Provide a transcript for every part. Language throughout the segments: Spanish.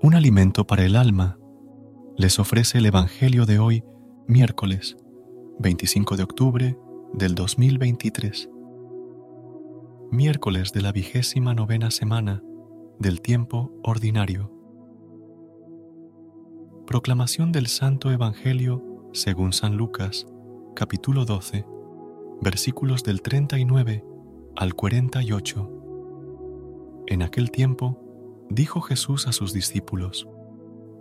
Un alimento para el alma les ofrece el Evangelio de hoy, miércoles 25 de octubre del 2023. Miércoles de la vigésima novena semana del tiempo ordinario. Proclamación del Santo Evangelio según San Lucas, capítulo 12, versículos del 39 al 48. En aquel tiempo, dijo Jesús a sus discípulos,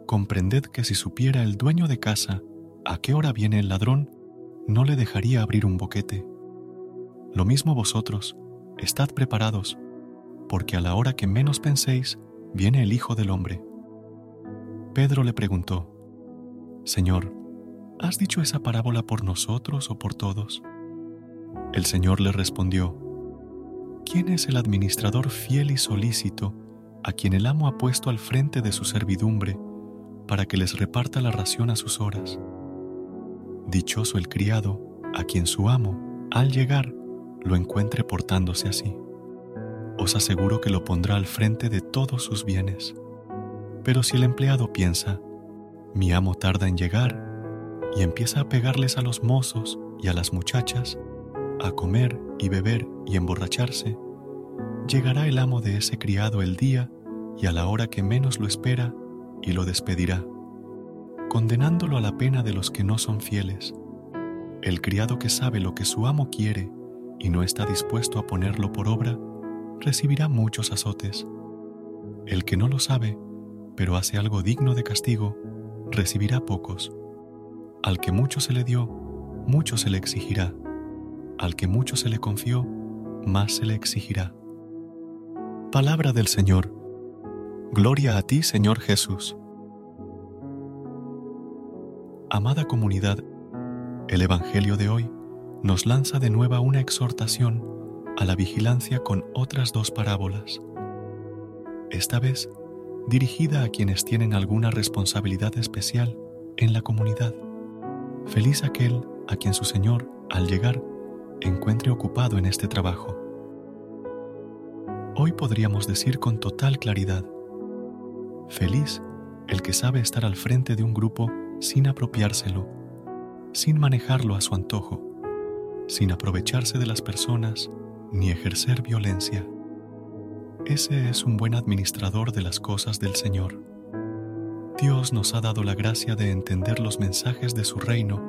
Comprended que si supiera el dueño de casa a qué hora viene el ladrón, no le dejaría abrir un boquete. Lo mismo vosotros, estad preparados, porque a la hora que menos penséis, viene el Hijo del Hombre. Pedro le preguntó, Señor, ¿has dicho esa parábola por nosotros o por todos? El Señor le respondió, ¿quién es el administrador fiel y solícito a quien el amo ha puesto al frente de su servidumbre para que les reparta la ración a sus horas? Dichoso el criado a quien su amo, al llegar, lo encuentre portándose así. Os aseguro que lo pondrá al frente de todos sus bienes. Pero si el empleado piensa, mi amo tarda en llegar, y empieza a pegarles a los mozos y a las muchachas, a comer y beber y emborracharse, llegará el amo de ese criado el día y a la hora que menos lo espera y lo despedirá, condenándolo a la pena de los que no son fieles. El criado que sabe lo que su amo quiere y no está dispuesto a ponerlo por obra, recibirá muchos azotes. El que no lo sabe, pero hace algo digno de castigo, recibirá pocos. Al que mucho se le dio, mucho se le exigirá. Al que mucho se le confió, más se le exigirá. Palabra del Señor. Gloria a ti, Señor Jesús. Amada comunidad, el Evangelio de hoy nos lanza de nuevo una exhortación a la vigilancia con otras dos parábolas. Esta vez dirigida a quienes tienen alguna responsabilidad especial en la comunidad. Feliz aquel a quien su Señor, al llegar, encuentre ocupado en este trabajo. Hoy podríamos decir con total claridad, feliz el que sabe estar al frente de un grupo sin apropiárselo, sin manejarlo a su antojo, sin aprovecharse de las personas ni ejercer violencia. Ese es un buen administrador de las cosas del Señor. Dios nos ha dado la gracia de entender los mensajes de su reino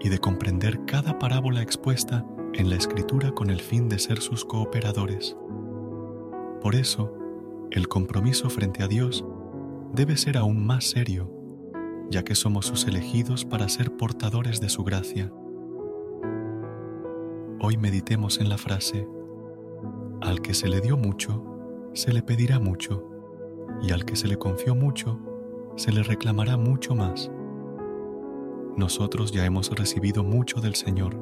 y de comprender cada parábola expuesta en la Escritura con el fin de ser sus cooperadores. Por eso, el compromiso frente a Dios debe ser aún más serio, ya que somos sus elegidos para ser portadores de su gracia. Hoy meditemos en la frase, al que se le dio mucho, se le pedirá mucho, y al que se le confió mucho, se le reclamará mucho más. Nosotros ya hemos recibido mucho del Señor.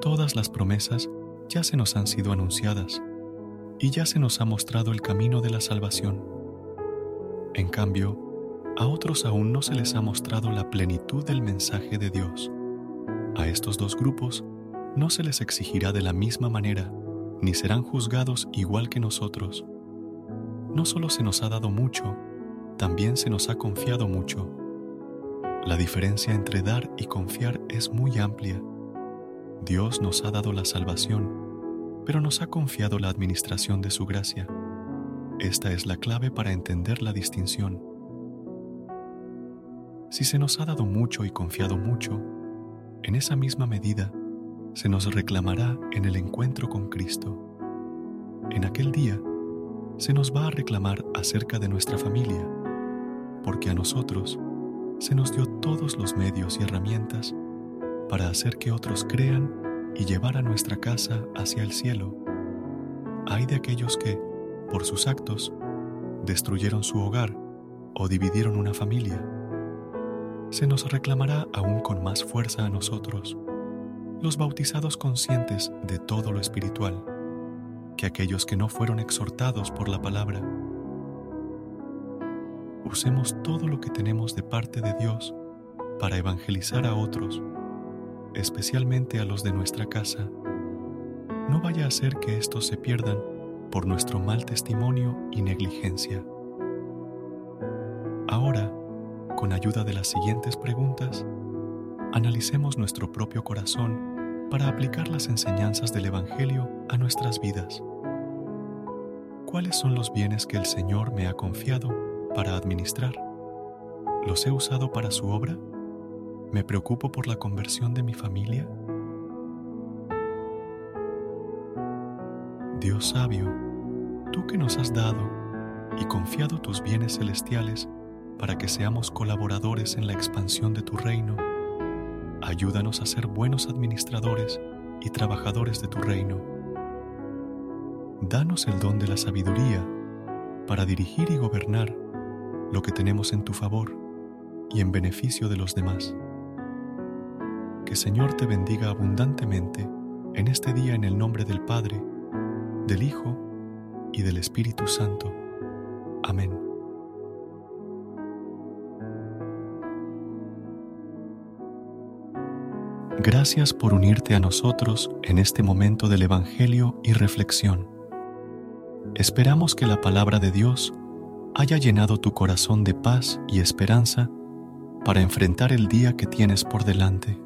Todas las promesas ya se nos han sido anunciadas y ya se nos ha mostrado el camino de la salvación. En cambio, a otros aún no se les ha mostrado la plenitud del mensaje de Dios. A estos dos grupos no se les exigirá de la misma manera, ni serán juzgados igual que nosotros. No solo se nos ha dado mucho, también se nos ha confiado mucho. La diferencia entre dar y confiar es muy amplia. Dios nos ha dado la salvación pero nos ha confiado la administración de su gracia. Esta es la clave para entender la distinción. Si se nos ha dado mucho y confiado mucho, en esa misma medida se nos reclamará en el encuentro con Cristo. En aquel día se nos va a reclamar acerca de nuestra familia, porque a nosotros se nos dio todos los medios y herramientas para hacer que otros crean y llevar a nuestra casa hacia el cielo. Hay de aquellos que, por sus actos, destruyeron su hogar o dividieron una familia. Se nos reclamará aún con más fuerza a nosotros, los bautizados conscientes de todo lo espiritual, que aquellos que no fueron exhortados por la palabra. Usemos todo lo que tenemos de parte de Dios para evangelizar a otros especialmente a los de nuestra casa. No vaya a ser que estos se pierdan por nuestro mal testimonio y negligencia. Ahora, con ayuda de las siguientes preguntas, analicemos nuestro propio corazón para aplicar las enseñanzas del Evangelio a nuestras vidas. ¿Cuáles son los bienes que el Señor me ha confiado para administrar? ¿Los he usado para su obra? ¿Me preocupo por la conversión de mi familia? Dios sabio, tú que nos has dado y confiado tus bienes celestiales para que seamos colaboradores en la expansión de tu reino, ayúdanos a ser buenos administradores y trabajadores de tu reino. Danos el don de la sabiduría para dirigir y gobernar lo que tenemos en tu favor y en beneficio de los demás que Señor te bendiga abundantemente en este día en el nombre del Padre, del Hijo y del Espíritu Santo. Amén. Gracias por unirte a nosotros en este momento del Evangelio y reflexión. Esperamos que la palabra de Dios haya llenado tu corazón de paz y esperanza para enfrentar el día que tienes por delante.